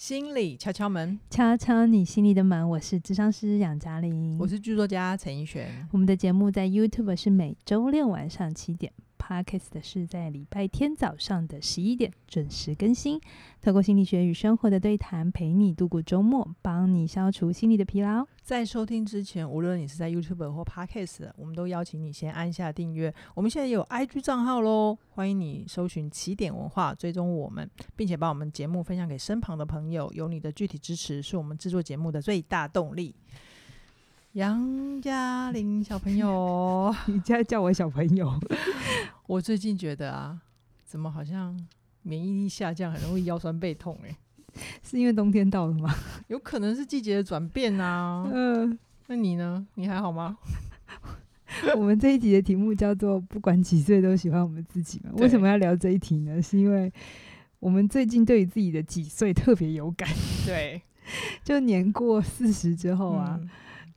心理敲敲门，敲敲你心里的门。我是智商师杨嘉玲，我是剧作家陈奕璇。我们的节目在 YouTube 是每周六晚上七点。Podcast 是在礼拜天早上的十一点准时更新，透过心理学与生活的对谈，陪你度过周末，帮你消除心理的疲劳。在收听之前，无论你是在 YouTube 或 Podcast，我们都邀请你先按下订阅。我们现在有 IG 账号喽，欢迎你搜寻起点文化，追踪我们，并且把我们节目分享给身旁的朋友。有你的具体支持，是我们制作节目的最大动力。杨嘉玲小朋友，你在叫我小朋友？我最近觉得啊，怎么好像免疫力下降，很容易腰酸背痛？欸？哎，是因为冬天到了吗？有可能是季节的转变啊。嗯、呃，那你呢？你还好吗？我们这一集的题目叫做“不管几岁都喜欢我们自己”嘛。为什么要聊这一题呢？是因为我们最近对于自己的几岁特别有感。对，就年过四十之后啊。嗯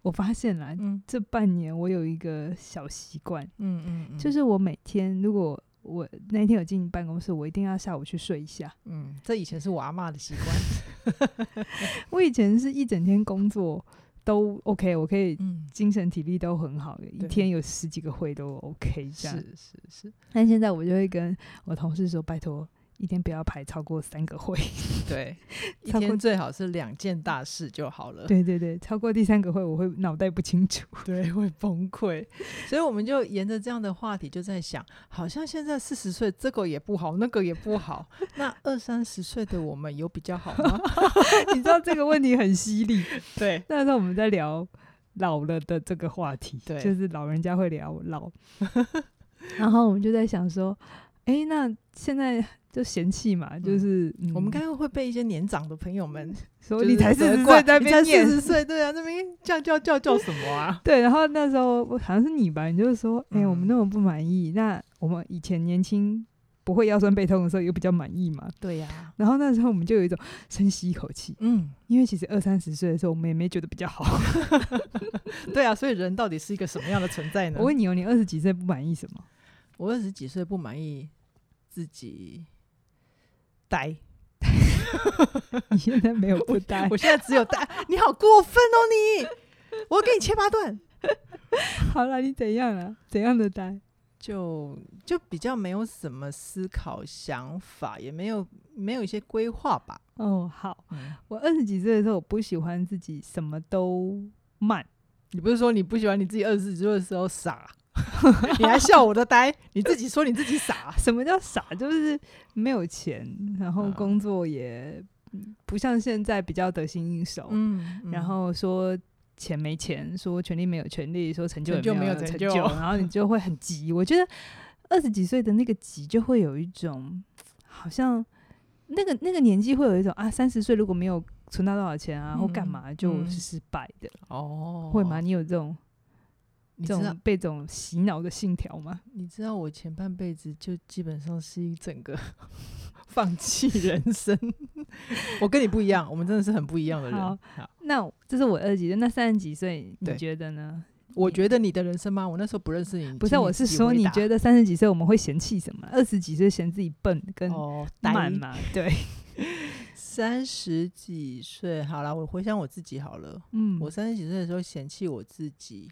我发现了，嗯、这半年我有一个小习惯，嗯嗯，嗯，就是我每天如果我那天有进办公室，我一定要下午去睡一下。嗯，这以前是我阿嬷的习惯。我以前是一整天工作都 OK，我可以精神体力都很好，嗯、一天有十几个会都 OK 这样。是是是。但现在我就会跟我同事说，拜托。一天不要排超过三个会，对，一天最好是两件大事就好了。对对对，超过第三个会，我会脑袋不清楚，对，会崩溃。所以我们就沿着这样的话题，就在想，好像现在四十岁，这个也不好，那个也不好。那二三十岁的我们有比较好吗？你知道这个问题很犀利。对，那时候我们在聊老了的这个话题，对，就是老人家会聊老，然后我们就在想说，哎、欸，那现在。就嫌弃嘛，就是、嗯嗯、我们刚刚会被一些年长的朋友们 说你才四十岁，在那边念四十岁，对啊，那边叫叫叫叫什么啊？对，然后那时候好像是你吧，你就是说，哎、欸，我们那么不满意，嗯、那我们以前年轻不会腰酸背痛的时候，又比较满意嘛？对呀、啊。然后那时候我们就有一种深吸一口气，嗯，因为其实二三十岁的时候，我们也没觉得比较好。对啊，所以人到底是一个什么样的存在呢？我问你哦，你二十几岁不满意什么？我二十几岁不满意自己。呆，你现在没有不呆，我现在只有呆。你好过分哦你！我给你切八段。好了，你怎样了？怎样的呆？就就比较没有什么思考想法，也没有没有一些规划吧。哦，好。嗯、我二十几岁的时候，我不喜欢自己什么都慢。你不是说你不喜欢你自己二十几岁的时候傻？你还笑我的呆？你自己说你自己傻？什么叫傻？就是没有钱，然后工作也不像现在比较得心应手。嗯，嗯，然后说钱没钱，说权利没有权利，说成就也没有成就，然后你就会很急。我觉得二十几岁的那个急，就会有一种好像那个那个年纪会有一种啊，三十岁如果没有存到多少钱啊，或干嘛就是失败的哦，会吗？你有这种？这种被这种洗脑的信条吗？你知道我前半辈子就基本上是一整个 放弃人生。我跟你不一样，我们真的是很不一样的人。好，好，那这是我二十几岁，那三十几岁你觉得呢？我觉得你的人生吗？我那时候不认识你，不是，我是说你觉得三十几岁我们会嫌弃什么？二十几岁嫌自己笨跟慢嘛？哦、对，三十几岁好了，我回想我自己好了。嗯，我三十几岁的时候嫌弃我自己。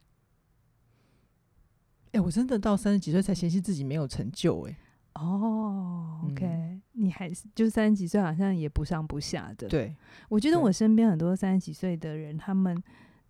哎、欸，我真的到三十几岁才嫌弃自己没有成就哎、欸。哦，OK，、嗯、你还是就三十几岁，好像也不上不下的。对，我觉得我身边很多三十几岁的人，他们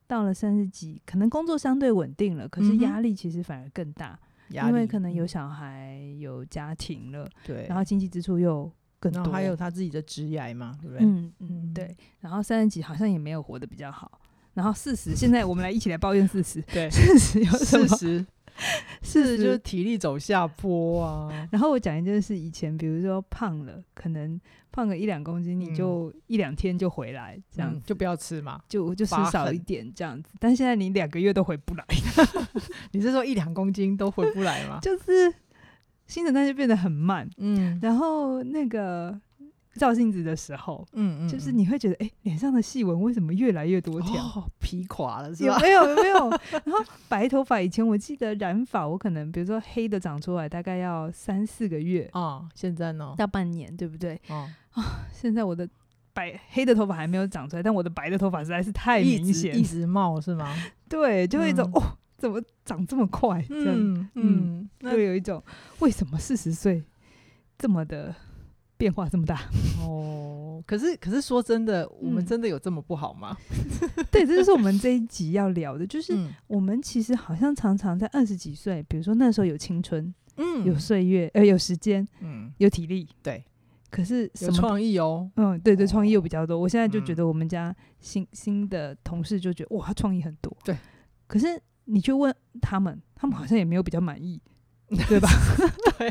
到了三十几，可能工作相对稳定了，可是压力其实反而更大，嗯、因为可能有小孩、有家庭了，对，然后经济支出又更多，还有他自己的职业嘛，对不对？嗯嗯，对。然后三十几好像也没有活得比较好，然后四十，现在我们来一起来抱怨四十，对，四十有什么？是，就是体力走下坡啊。然后我讲一件事，以前比如说胖了，可能胖个一两公斤，你就一两天就回来，这样、嗯、就不要吃嘛，就就吃少一点这样子。但现在你两个月都回不来，你是说一两公斤都回不来吗？就是新陈代谢变得很慢，嗯，然后那个。照镜子的时候，嗯嗯，就是你会觉得，哎、欸，脸上的细纹为什么越来越多条？哦，皮垮了是吧？有没有？有没有？然后白头发，以前我记得染发，我可能比如说黑的长出来大概要三四个月啊，现在呢？到半年，对不对？啊，现在我的。白黑的头发还没有长出来，但我的白的头发实在是太明显，一直冒是吗？对，就会一种、嗯、哦，怎么长这么快？这样嗯嗯，就有一种为什么四十岁这么的变化这么大？哦，可是可是说真的，我们真的有这么不好吗？嗯、对，这就是我们这一集要聊的，就是我们其实好像常常在二十几岁，比如说那时候有青春，嗯，有岁月，呃，有时间，嗯，有体力，对。可是有创意哦，嗯，对对，创意又比较多。我现在就觉得我们家新新的同事就觉得哇，他创意很多。对，可是你去问他们，他们好像也没有比较满意，对吧？对，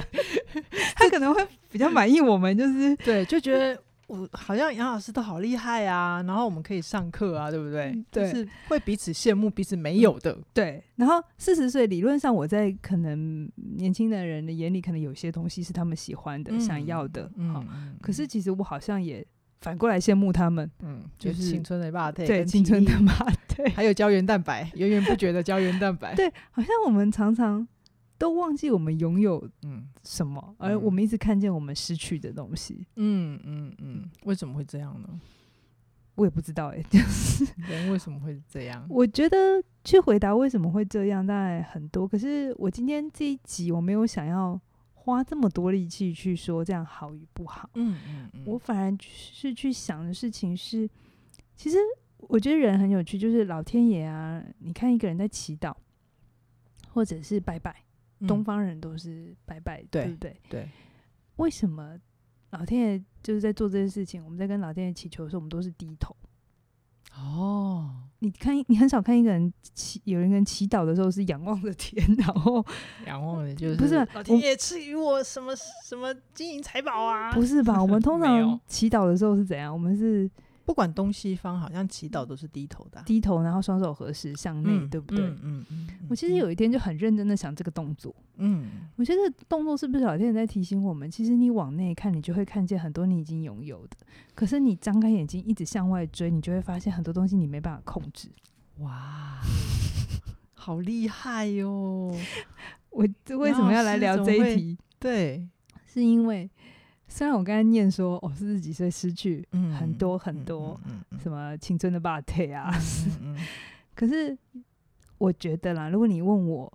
他可能会比较满意我们，就是对，就觉得。我好像杨老师都好厉害啊，然后我们可以上课啊，对不对？对，就是会彼此羡慕彼此没有的。对，然后四十岁理论上我在可能年轻的人的眼里，可能有些东西是他们喜欢的、嗯、想要的。嗯，可是其实我好像也反过来羡慕他们。嗯，就是青春的肉体，对，青春的肉体，还有胶原蛋白，源源不绝的胶原蛋白。对，好像我们常常。都忘记我们拥有嗯什么，嗯、而我们一直看见我们失去的东西。嗯嗯嗯，为什么会这样呢？我也不知道哎、欸，就是人为什么会这样？我觉得去回答为什么会这样，当然很多。可是我今天这一集我没有想要花这么多力气去说这样好与不好。嗯嗯嗯，我反而是去想的事情是，其实我觉得人很有趣，就是老天爷啊，你看一个人在祈祷，或者是拜拜。东方人都是拜拜，对不对？对。为什么老天爷就是在做这件事情？我们在跟老天爷祈求的时候，我们都是低头。哦，你看，你很少看一个人祈，有人跟祈祷的时候是仰望着天，然后仰望的就是不是老天爷赐予我什么什么金银财宝啊？不是吧？我们通常 祈祷的时候是怎样？我们是。不管东西方，好像祈祷都是低头的，啊，低头，然后双手合十向内，嗯，对不对？嗯嗯，嗯，嗯。我其实有一天就很认真的想这个动作，嗯，我觉得动作是不是老天爷在提醒我们？其实你往内看，你就会看见很多你已经拥有的。可是你张开眼睛一直向外追，你就会发现很多东西你没办法控制。哇，好厉害哟，哦！我为什么要来聊这一题？对，是因为。虽然我刚才念说，哦，四十几岁失去很多很多，什么青春的霸体啊，可是我觉得啦，如果你问我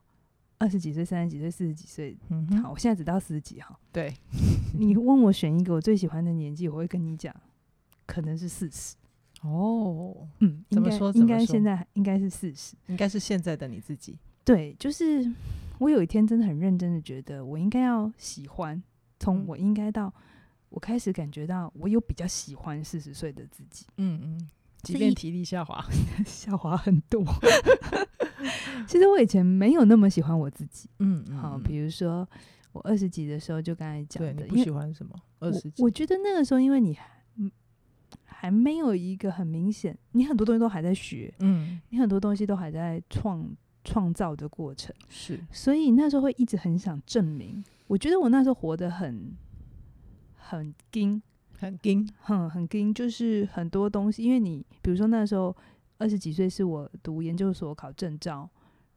二十几岁、三十几岁、四十几岁，嗯好，我现在只到四十几哈，对，你问我选一个我最喜欢的年纪，我会跟你讲，可能是四十。哦，嗯，怎么说？应该现在应该是四十，应该是现在的你自己。对，就是我有一天真的很认真的觉得，我应该要喜欢。从我应该到我开始感觉到，我有比较喜欢四十岁的自己。嗯嗯，即便体力下滑，下滑很多。其实我以前没有那么喜欢我自己。嗯，嗯好，比如说我二十几的时候，就刚才讲的，你不喜欢什么？二十几，我觉得那个时候，因为你还还没有一个很明显，你很多东西都还在学，嗯，你很多东西都还在创创造的过程，是，所以那时候会一直很想证明。我觉得我那时候活得很很紧，很紧，很很紧，就是很多东西。因为你比如说那时候二十几岁，是我读研究所考证照，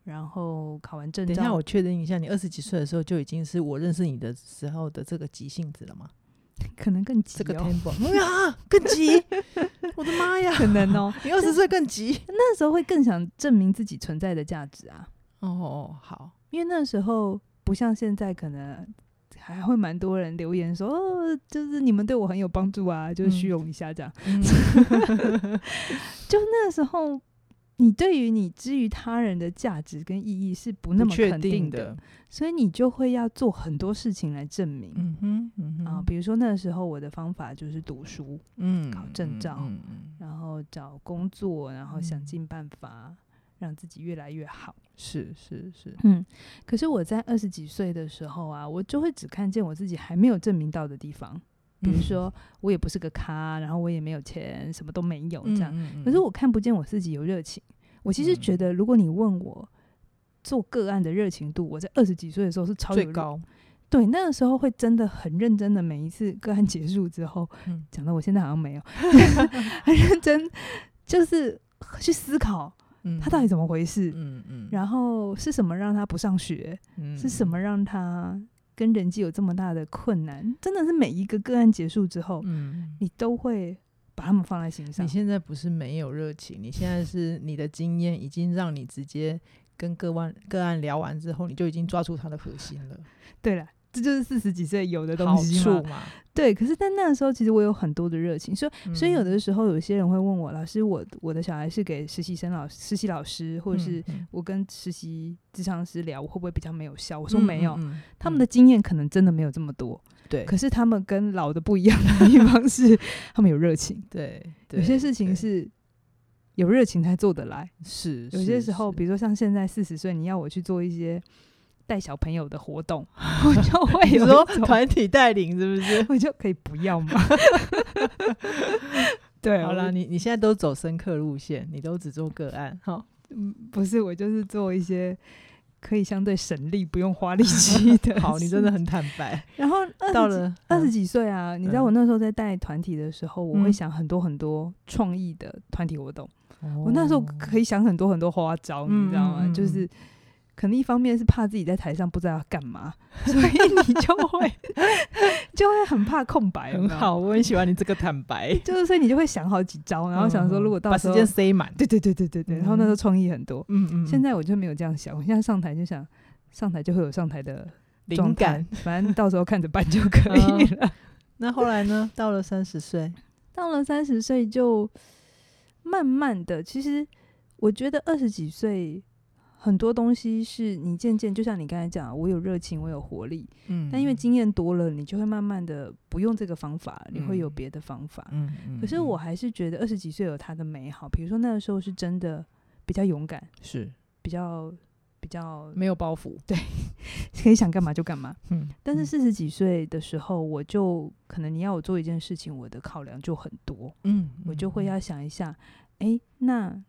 然后考完证照，等一下我确认一下，你二十几岁的时候就已经是我认识你的时候的这个急性子了吗？可能更急，这个 tempo 呀，更急！我的妈呀，可能哦，你二十岁更急，那时候会更想证明自己存在的价值啊。哦哦，好，因为那时候。不像现在，可能还会蛮多人留言说，哦，就是你们对我很有帮助啊，就是虚荣一下这样。嗯、就那时候，你对于你之于他人的价值跟意义是不那么肯定的，的所以你就会要做很多事情来证明。嗯哼，嗯哼啊，比如说那时候我的方法就是读书，嗯，考证照，嗯嗯、然后找工作，然后想尽办法。让自己越来越好，是是是，嗯。可是我在二十几岁的时候啊，我就会只看见我自己还没有证明到的地方，比如说我也不是个咖，然后我也没有钱，什么都没有这样。嗯嗯嗯。可是我看不见我自己有热情。我其实觉得，如果你问我做个案的热情度，我在二十几岁的时候是超最高。对，那个时候会真的很认真的，每一次个案结束之后，嗯，讲到我现在好像没有 很认真，就是去思考。他到底怎么回事？嗯嗯，然后是什么让他不上学？嗯，是什么让他跟人际有这么大的困难？真的是每一个个案结束之后，嗯，你都会把他们放在心上。你现在不是没有热情，你现在是你的经验已经让你直接跟个案个案聊完之后，你就已经抓住他的核心了。对了。这就是四十几岁有的东西嘛，嘛对。可是，在那个时候，其实我有很多的热情，所以，嗯、所以有的时候，有些人会问我，老师，我我的小孩是给实习生老实习老师，或者是我跟实习智商师聊，我会不会比较没有效？我说没有，嗯嗯、他们的经验可能真的没有这么多，对。可是他们跟老的不一样的地方是，他们有热情，对。有些事情是有热情才做得来，是。有些时候，比如说像现在四十岁，你要我去做一些。带小朋友的活动，我就会有说团体带领，是不是？我就可以不要吗？对，好啦，你你现在都走深刻路线，你都只做个案，哈，嗯，不是，我就是做一些可以相对省力、不用花力气的。好，你真的很坦白。然后到了二十几岁啊，你知道我那时候在带团体的时候，我会想很多很多创意的团体活动。我那时候可以想很多很多花招，你知道吗？就是。可能一方面是怕自己在台上不知道要干嘛，所以你就会 就会很怕空白。很好，我很喜欢你这个坦白。就是所以你就会想好几招，然后想说如果到时候把时间塞满，对对对对对对。然后那时候创意很多。嗯嗯。现在我就没有这样想，我现在上台就想上台就会有上台的灵感，反正到时候看着办就可以了。那后来呢？到了三十岁，到了三十岁就慢慢的，其实我觉得二十几岁。很多东西是你渐渐，就像你刚才讲，我有热情，我有活力，嗯，但因为经验多了，你就会慢慢的不用这个方法，你会有别的方法，嗯，可是我还是觉得二十几岁有它的美好，比如说那个时候是真的比较勇敢，是。比较比较没有包袱，对，可以想干嘛就干嘛，嗯，但是四十几岁的时候，我就可能你要我做一件事情，我的考量就很多，嗯，我就会要想一下，诶，那。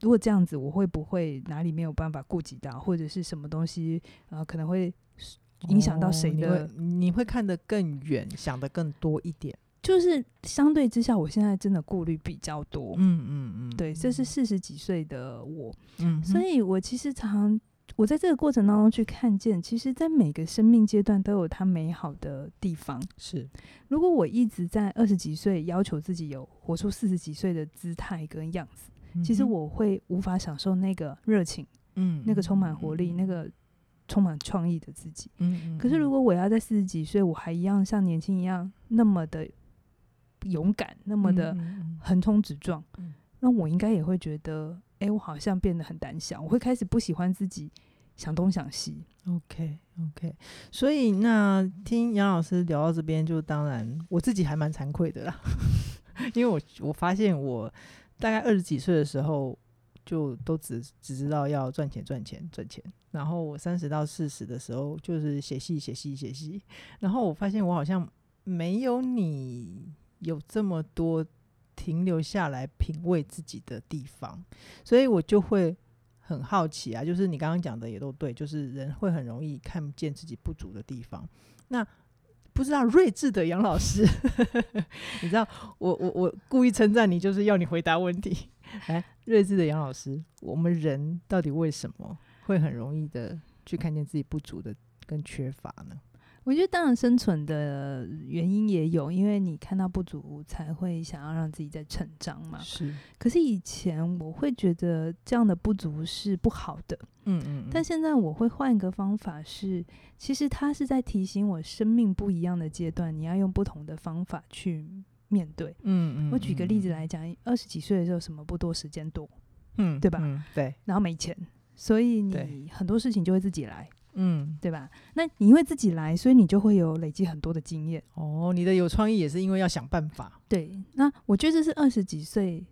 如果这样子，我会不会哪里没有办法顾及到，或者是什么东西，呃，可能会影响到谁的？哦，你会，你会看得更远，想得更多一点。就是相对之下，我现在真的顾虑比较多。嗯嗯嗯，对，这是四十几岁的我。嗯，所以我其实常常，我在这个过程当中去看见，其实，在每个生命阶段都有它美好的地方。是，如果我一直在二十几岁要求自己有活出四十几岁的姿态跟样子。其实我会无法享受那个热情，嗯，那个充满活力、嗯、那个充满创意的自己。嗯，嗯，可是如果我要在四十几岁，我还一样像年轻一样那么的勇敢，那么的横冲直撞，嗯，那我应该也会觉得，哎，我好像变得很胆小。我会开始不喜欢自己想东想西。OK，OK。所以那听杨老师聊到这边，就当然我自己还蛮惭愧的啦，因为我我发现我。大概二十几岁的时候，就都只只知道要赚钱、赚钱、赚钱。然后我三十到四十的时候，就是写戏、写戏、写戏。然后我发现我好像没有你有这么多停留下来品味自己的地方，所以我就会很好奇啊。就是你刚刚讲的也都对，就是人会很容易看不见自己不足的地方。那不知道睿智的杨老师，你知道我我我故意称赞你，就是要你回答问题。哎，睿智的杨老师，我们人到底为什么会很容易的去看见自己不足的跟缺乏呢？我觉得当然生存的原因也有，因为你看到不足，才会想要让自己在成长嘛。是。可是以前我会觉得这样的不足是不好的。嗯嗯，嗯。但现在我会换一个方法是，其实他是在提醒我，生命不一样的阶段，你要用不同的方法去面对。嗯嗯。我举个例子来讲，二十几岁的时候，什么不多，时间多。嗯。对吧？嗯。对。然后没钱，所以你很多事情就会自己来。嗯，对吧？那你因为自己来，所以你就会有累积很多的经验。哦，你的有创意也是因为要想办法。对，那我觉得这是二十几岁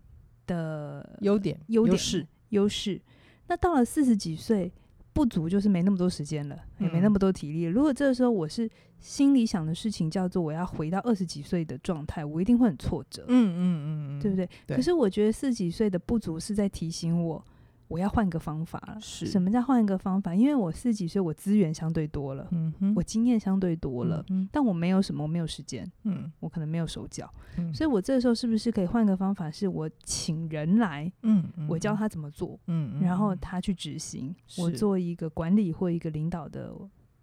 的优点、优点、优势、优势。那到了四十几岁，不足就是没那么多时间了，嗯、也没那么多体力。如果这个时候我是心里想的事情叫做我要回到二十几岁的状态，我一定会很挫折。嗯嗯嗯，对不对？对。可是我觉得四十几岁的不足是在提醒我。我要换个方法了。是什么叫换一个方法？因为我四十几岁，我资源相对多了，嗯哼，我经验相对多了，嗯，但我没有什么，我没有时间，嗯，我可能没有手脚，嗯，所以我这个时候是不是可以换个方法？是我请人来，嗯，我教他怎么做，嗯，然后他去执行，我做一个管理或一个领导的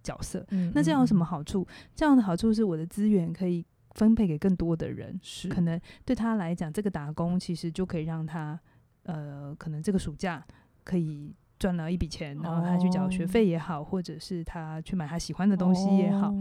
角色，嗯，那这样有什么好处？这样的好处是我的资源可以分配给更多的人，是可能对他来讲，这个打工其实就可以让他呃，可能这个暑假可以赚了一笔钱，然后他去缴学费也好，或者是他去买他喜欢的东西也好，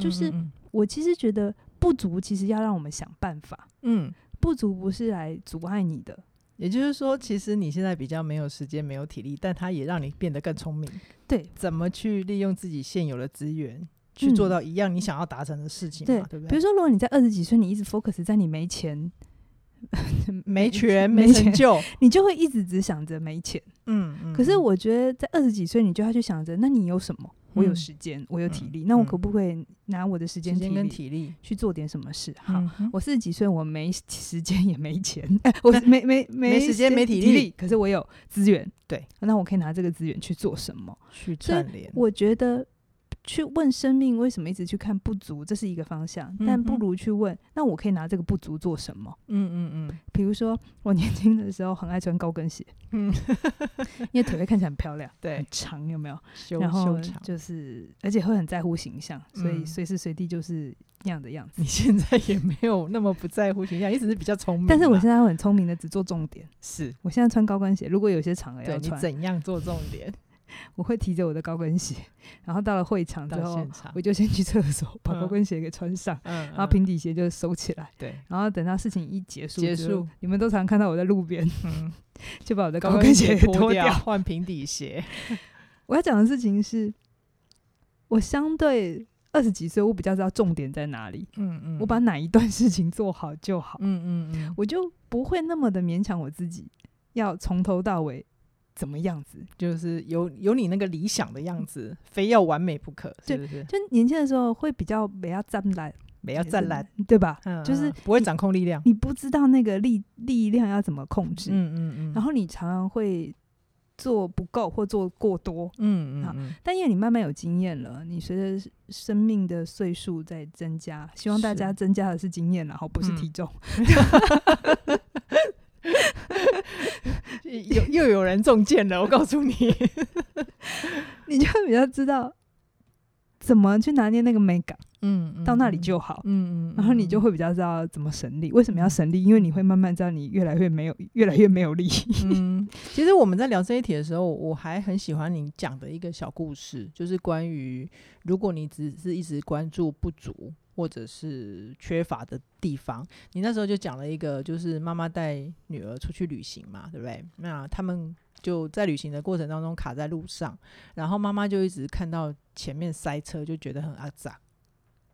就是我其实觉得不足，其实要让我们想办法，嗯，不足不是来阻碍你的。也就是说，其实你现在比较没有时间、没有体力，但它也让你变得更聪明。对，怎么去利用自己现有的资源，去做到一样你想要达成的事情嘛？嗯、对不对？比如说，如果你在二十几岁，你一直 focus 在你没钱、没权、没成就，你就会一直只想着没钱。嗯嗯。可是我觉得，在二十几岁，你就要去想着，那你有什么？我有时间，我有体力，那我可不可以拿我的时间、跟体力去做点什么事？好，我四十几岁，我没时间也没钱，我没没 没时间没体力，可是我有资源，对，那我可以拿这个资源去做什么？去串联。我觉得。去问生命为什么一直去看不足，这是一个方向，但不如去问，那我可以拿这个不足做什么？嗯嗯嗯。比如说，我年轻的时候很爱穿高跟鞋，嗯，因为腿会看起来很漂亮，对，很长有没有？然后就是，而且会很在乎形象，所以随时随地就是那样的样子。你现在也没有那么不在乎形象，一直是比较聪明。但是我现在很聪明的只做重点。是我现在穿高跟鞋，如果有些场合要穿，你怎样做重点？我会提着我的高跟鞋，然后到了会场之后，我就先去厕所把高跟鞋给穿上，嗯，然后平底鞋就收起来，对，然后等到事情一结束，结束，你们都常看到我在路边，嗯，就把我的高跟鞋脱掉，换平底鞋。我要讲的事情是，我相对二十几岁，我比较知道重点在哪里，嗯嗯，我把哪一段事情做好就好，嗯嗯嗯，我就不会那么的勉强我自己，要从头到尾。怎么样子？就是有有你那个理想的样子，非要完美不可，是不是？就年轻的时候会比较没要站来，没要站来，对吧？嗯，就是不会掌控力量，你不知道那个力力量要怎么控制，嗯嗯嗯。然后你常常会做不够或做过多，嗯嗯。但因为你慢慢有经验了，你随着生命的岁数在增加，希望大家增加的是经验，然后不是体重。有 又有人中箭了，我告诉你，你就会比较知道怎么去拿捏那个美感，嗯，到那里就好，嗯嗯，然后你就会比较知道怎么省力。为什么要省力？因为你会慢慢知道你越来越没有，越来越没有力。嗯，其实我们在聊这一题的时候，我还很喜欢你讲的一个小故事，就是关于如果你只是一直关注不足。或者是缺乏的地方，你那时候就讲了一个，就是妈妈带女儿出去旅行嘛，对不对？那他们就在旅行的过程当中卡在路上，然后妈妈就一直看到前面塞车，就觉得很阿杂。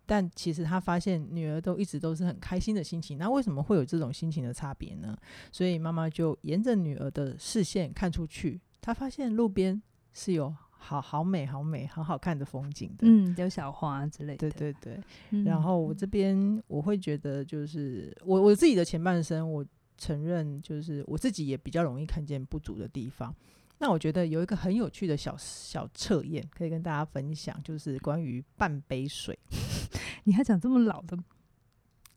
但其实她发现女儿都一直都是很开心的心情，那为什么会有这种心情的差别呢？所以妈妈就沿着女儿的视线看出去，她发现路边是有。好好美，好美，好好看的风景的，嗯，有小花之类的，对对对。嗯、然后我这边我会觉得，就是我我自己的前半生，我承认，就是我自己也比较容易看见不足的地方。那我觉得有一个很有趣的小小测验，可以跟大家分享，就是关于半杯水。你还讲这么老的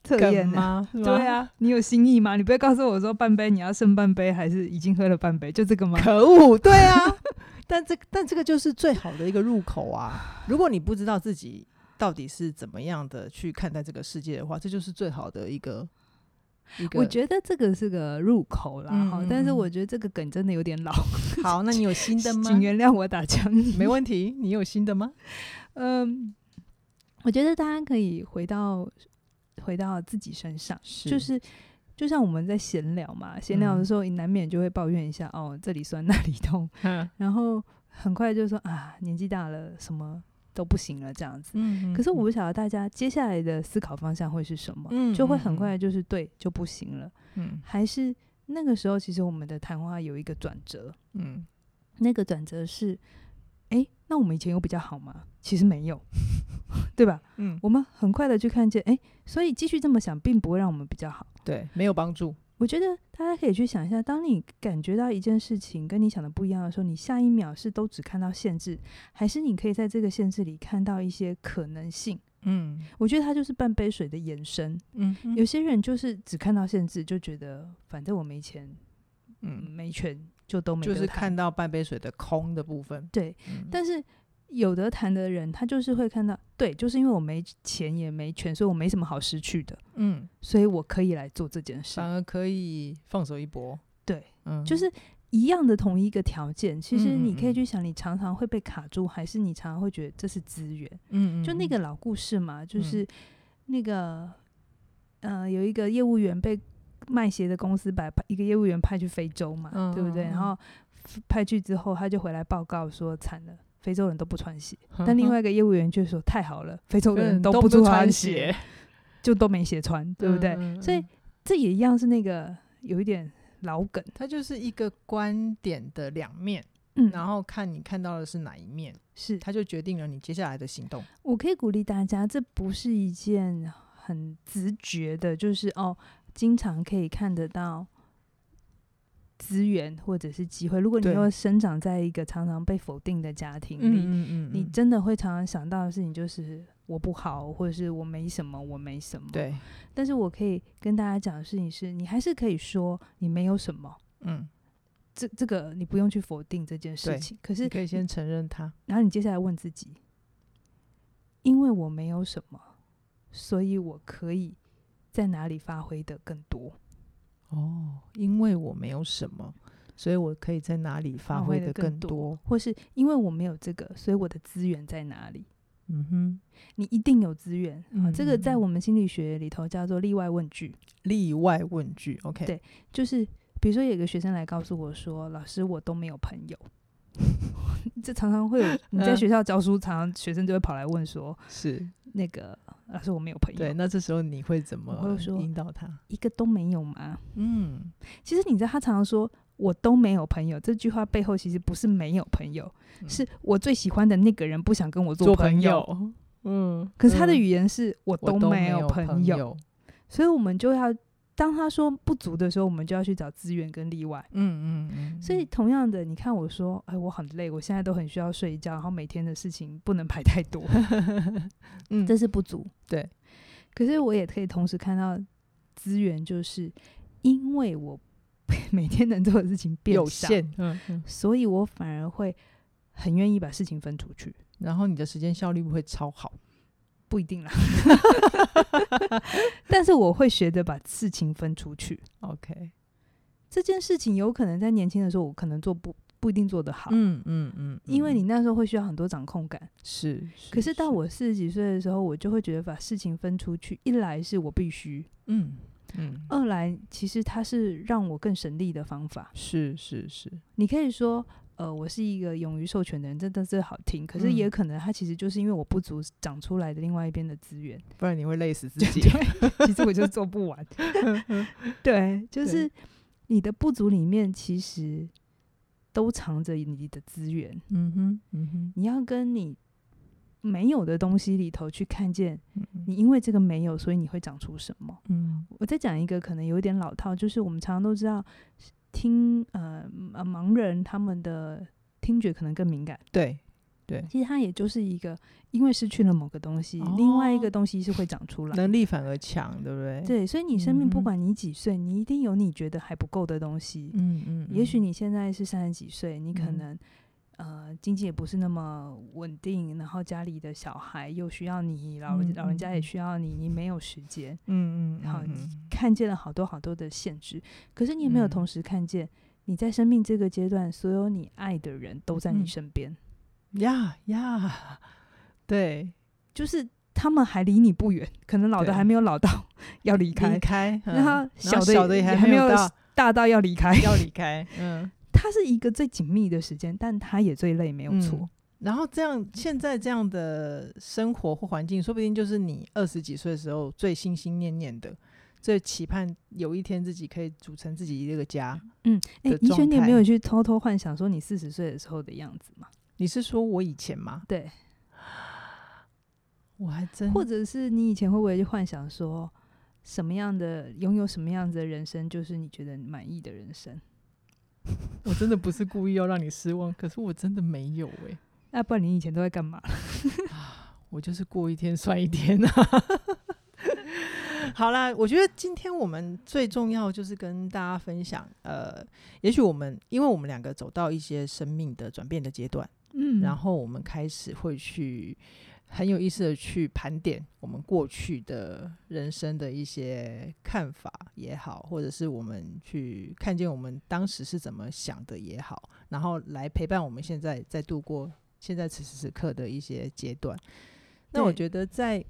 测验吗？对啊，你有新意吗？你不会告诉我说半杯你要剩半杯，还是已经喝了半杯？就这个吗？可恶！对啊。但这但这个就是最好的一个入口啊！如果你不知道自己到底是怎么样的去看待这个世界的话，这就是最好的一个一个。我觉得这个是个入口啦，哈、嗯！但是我觉得这个梗真的有点老。好，那你有新的吗？请原谅我打枪。没问题，你有新的吗？嗯，我觉得大家可以回到回到自己身上，是就是。就像我们在闲聊嘛，闲聊的时候，你难免就会抱怨一下，嗯、哦，这里酸那里痛，嗯、然后很快就说啊，年纪大了，什么都不行了，这样子。嗯、可是我不晓得大家接下来的思考方向会是什么，嗯、就会很快就是对就不行了，嗯、还是那个时候其实我们的谈话有一个转折，嗯、那个转折是，哎，那我们以前有比较好吗？其实没有。对吧？嗯，我们很快的去看见，哎，所以继续这么想，并不会让我们比较好。对，没有帮助。我觉得大家可以去想一下，当你感觉到一件事情跟你想的不一样的时候，你下一秒是都只看到限制，还是你可以在这个限制里看到一些可能性？嗯，我觉得它就是半杯水的延伸。嗯，有些人就是只看到限制，就觉得反正我没钱，嗯，没权就都没。就是看到半杯水的空的部分。对，嗯、但是。有的谈的人，他就是会看到，对，就是因为我没钱也没权，所以我没什么好失去的，嗯，所以我可以来做这件事，反而可以放手一搏。对，嗯，就是一样的同一个条件，其实你可以去想，你常常会被卡住，还是你常常会觉得这是资源？嗯，就那个老故事嘛，就是那个，呃，有一个业务员被卖鞋的公司把一个业务员派去非洲嘛，嗯、对不对？然后派去之后，他就回来报告说惨了。非洲人都不穿鞋，但另外一个业务员就说：“太好了，非洲人都不穿鞋，就都没鞋穿，对不对？”嗯嗯嗯，所以这也一样是那个有一点老梗，它就是一个观点的两面，嗯，然后看你看到的是哪一面，是它就决定了你接下来的行动。我可以鼓励大家，这不是一件很直觉的，就是哦，经常可以看得到。资源或者是机会，如果你又生长在一个常常被否定的家庭里，嗯嗯嗯，你真的会常常想到的事情就是我不好，或者是我没什么，我没什么。对，但是我可以跟大家讲的事情是，你还是可以说你没有什么。嗯，这这个你不用去否定这件事情，可是可以先承认它，然后你接下来问自己，因为我没有什么，所以我可以在哪里发挥的更多。哦，因为我没有什么，所以我可以在哪里发挥的更多，或是因为我没有这个，所以我的资源在哪里？嗯哼，你一定有资源，嗯哼，这个在我们心理学里头叫做例外问句。例外问句，OK，对，就是比如说有个学生来告诉我说：“老师，我都没有朋友。”这常常会有你在学校教书，常常学生就会跑来问说：“是那个。”老师，我没有朋友。对，那这时候你会怎么引导他？一个都没有吗？嗯，其实你知道，他常常说我都没有朋友，这句话背后其实不是没有朋友，嗯、是我最喜欢的那个人不想跟我做朋友。朋友嗯，可是他的语言是、嗯、我都没有朋友，所以我们就要。当他说不足的时候，我们就要去找资源跟例外。嗯嗯嗯。所以同样的，你看我说，哎，我很累，我现在都很需要睡觉，然后每天的事情不能排太多。嗯，这是不足。对。可是我也可以同时看到资源，就是因为我 每天能做的事情变少，有限，嗯嗯，所以我反而会很愿意把事情分出去，然后你的时间效率会超好。不一定啦，但是我会学着把事情分出去。OK，这件事情有可能在年轻的时候，我可能做不不一定做得好。嗯嗯嗯，因为你那时候会需要很多掌控感。是，是，可是到我四十几岁的时候，我就会觉得把事情分出去，一来是我必须，嗯嗯，二来其实它是让我更省力的方法。是是是，你可以说。呃，我是一个勇于授权的人，真的是好听。可是也可能，他其实就是因为我不足长出来的另外一边的资源，不然你会累死自 己。其实我就做不完。对，就是你的不足里面，其实都藏着你的资源。嗯哼，嗯哼，你要跟你没有的东西里头去看见，你因为这个没有，所以你会长出什么？嗯，我再讲一个可能有点老套，就是我们常常都知道。听呃呃盲人他们的听觉可能更敏感，对对，其实他也就是一个因为失去了某个东西，哦、另外一个东西是会长出来，能力反而强，对不对？对，所以你生命不管你几岁，嗯、你一定有你觉得还不够的东西。嗯嗯，嗯也许你现在是三十几岁，你可能。嗯呃，经济也不是那么稳定，然后家里的小孩又需要你，老人、嗯、老人家也需要你，你没有时间，嗯嗯，然后你看见了好多好多的限制，可是你也没有同时看见你在生命这个阶段，所有你爱的人都在你身边？呀呀、嗯，对，就是他们还离你不远，可能老的还没有老到要离开，离开，然后小的小的也还没有大到要离开，要离开，嗯。它是一个最紧密的时间，但它也最累，没有错。嗯。然后这样，现在这样的生活或环境，说不定就是你二十几岁的时候最心心念念的，最期盼有一天自己可以组成自己一个家。嗯，哎，宜轩，你有没有去偷偷幻想说你四十岁的时候的样子吗？你是说我以前吗？对，我还真，或者是你以前会不会去幻想说什么样的拥有什么样子的人生，就是你觉得满意的人生？我真的不是故意要让你失望，可是我真的没有哎、欸。那不然你以前都在干嘛？我就是过一天算一天啊。好啦，我觉得今天我们最重要就是跟大家分享，呃，也许我们因为我们两个走到一些生命的转变的阶段，嗯，然后我们开始会去很有意思的去盘点我们过去的人生的一些看法也好，或者是我们去看见我们当时是怎么想的也好，然后来陪伴我们现在在度过现在此时此刻的一些阶段。那我觉得在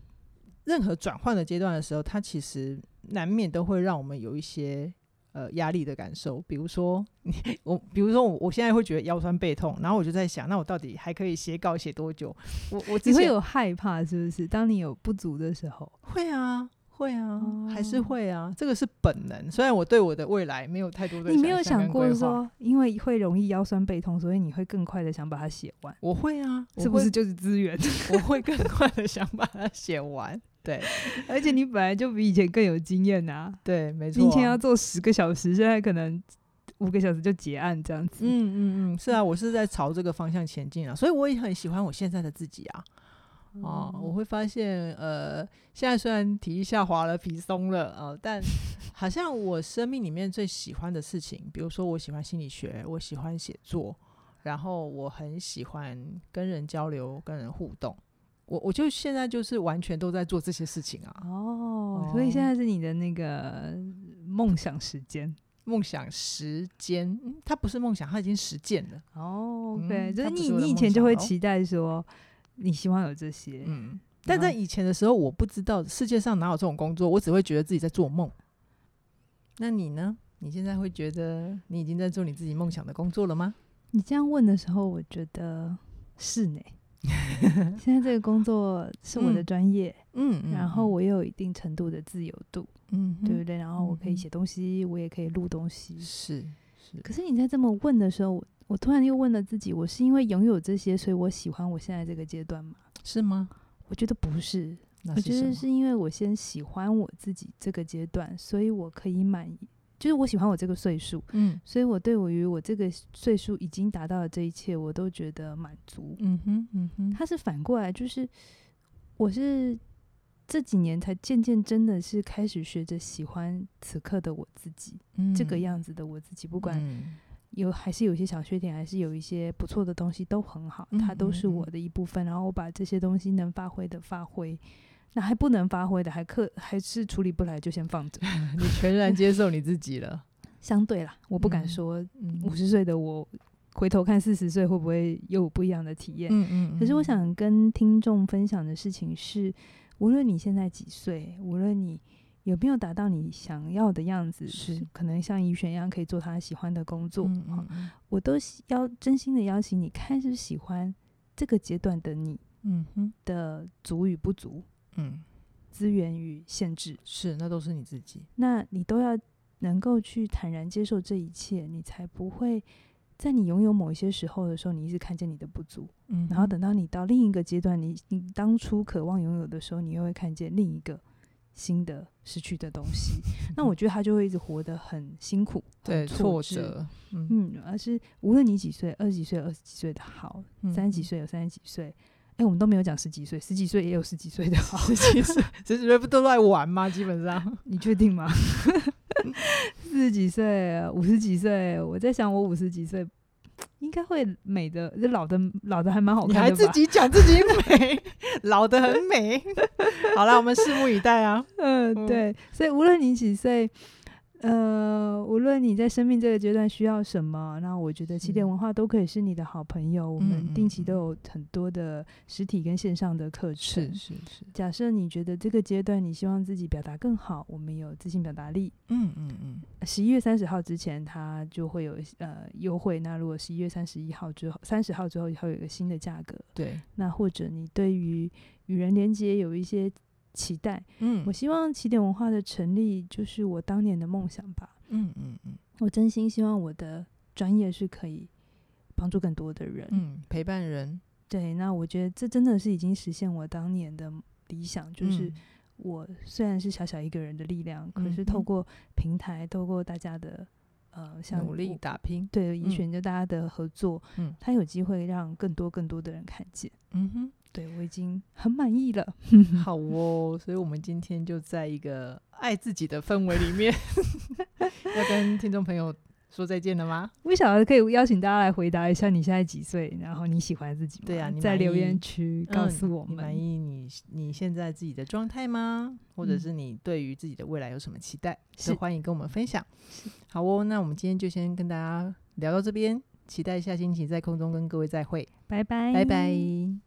任何转换的阶段的时候，它其实难免都会让我们有一些。呃，压力的感受，比如说你 我，比如说我，我现在会觉得腰酸背痛，然后我就在想，那我到底还可以写稿写多久？我我你会有害怕是不是？当你有不足的时候，会啊，会啊，哦、还是会啊，这个是本能。虽然我对我的未来没有太多的，你没有想过说，因为会容易腰酸背痛，所以你会更快的想把它写完？我会啊，是不是就是资源？我会更快的想把它写完。对，而且你本来就比以前更有经验呐、啊。对，没错、啊。今天要做十个小时，现在可能五个小时就结案这样子。嗯嗯嗯，是啊，我是在朝这个方向前进啊，所以我也很喜欢我现在的自己啊。哦、嗯，我会发现，呃，现在虽然体力下滑了，皮松了，呃，但 好像我生命里面最喜欢的事情，比如说我喜欢心理学，我喜欢写作，然后我很喜欢跟人交流，跟人互动。我我就现在就是完全都在做这些事情啊！哦，哦，所以现在是你的那个梦想时间，梦想时间，嗯，它不是梦想，它已经实践了。哦，对，就是你你以前就会期待说你希望有这些，嗯，但在以前的时候，我不知道世界上哪有这种工作，我只会觉得自己在做梦。那你呢？你现在会觉得你已经在做你自己梦想的工作了吗？你这样问的时候，我觉得是呢。现在这个工作是我的专业，嗯，嗯，然后我又有一定程度的自由度，嗯，对不对？然后我可以写东西，嗯，我也可以录东西，是是。可是你在这么问的时候，我我突然又问了自己：我是因为拥有这些，所以我喜欢我现在这个阶段吗？是吗？我觉得不是，是我觉得是因为我先喜欢我自己这个阶段，所以我可以满意。就是我喜欢我这个岁数，嗯，所以我对我于我这个岁数已经达到了这一切，我都觉得满足，嗯哼，嗯哼。他是反过来，就是我是这几年才渐渐真的是开始学着喜欢此刻的我自己，嗯，这个样子的我自己，不管有还是有一些小缺点，还是有一些不错的东西，都很好，它都是我的一部分。然后我把这些东西能发挥的发挥。那还不能发挥的，还克还是处理不来，就先放着。你全然接受你自己了。相对啦，我不敢说五十岁的我回头看四十岁会不会又有不一样的体验。嗯，嗯嗯。可是我想跟听众分享的事情是，无论你现在几岁，无论你有没有达到你想要的样子，是可能像怡璇一样可以做他喜欢的工作，嗯嗯嗯，我都邀真心的邀请你，开始喜欢这个阶段的你，嗯哼，的足与不足。嗯，资源与限制是，那都是你自己。那你都要能够去坦然接受这一切，你才不会在你拥有某一些时候的时候，你一直看见你的不足。嗯，然后等到你到另一个阶段，你你当初渴望拥有的时候，你又会看见另一个新的失去的东西。那我觉得他就会一直活得很辛苦，对，挫折。嗯，嗯，而是无论你几岁，二十几岁，二十几岁的好，三十几岁有三十几岁。哎、欸，我们都没有讲十几岁，十几岁也有十几岁的好，十几岁，十几岁不都在玩吗？基本上，你确定吗？四十几岁，五十几岁，我在想，我五十几岁应该会美的，这老的老的还蛮好看的。你还自己讲自己美，老的很美。好了，我们拭目以待啊。嗯，对，所以无论你几岁。呃，无论你在生命这个阶段需要什么，那我觉得起点文化都可以是你的好朋友。嗯、我们定期都有很多的实体跟线上的课程。是是是。假设你觉得这个阶段你希望自己表达更好，我们有自信表达力。嗯嗯嗯。十一月三十号之前，它就会有呃优惠。那如果十一月三十一号之后，三十号之后会有一个新的价格。对。那或者你对于与人连接有一些。期待，嗯，我希望起点文化的成立就是我当年的梦想吧，嗯嗯嗯，我真心希望我的专业是可以帮助更多的人，嗯，陪伴人，对，那我觉得这真的是已经实现我当年的理想，就是我虽然是小小一个人的力量，嗯、可是透过平台，透过大家的呃，像努力打拼，对，以选择大家的合作，嗯，他有机会让更多更多的人看见，嗯哼。对，我已经很满意了。好哦，所以我们今天就在一个爱自己的氛围里面，要跟听众朋友说再见了吗？不晓得可以邀请大家来回答一下，你现在几岁？然后你喜欢自己吗？对啊，你在留言区告诉我们，嗯、你满意你你现在自己的状态吗？或者是你对于自己的未来有什么期待？是、嗯、欢迎跟我们分享。好哦，那我们今天就先跟大家聊到这边，期待下星期在空中跟各位再会，拜拜，拜拜。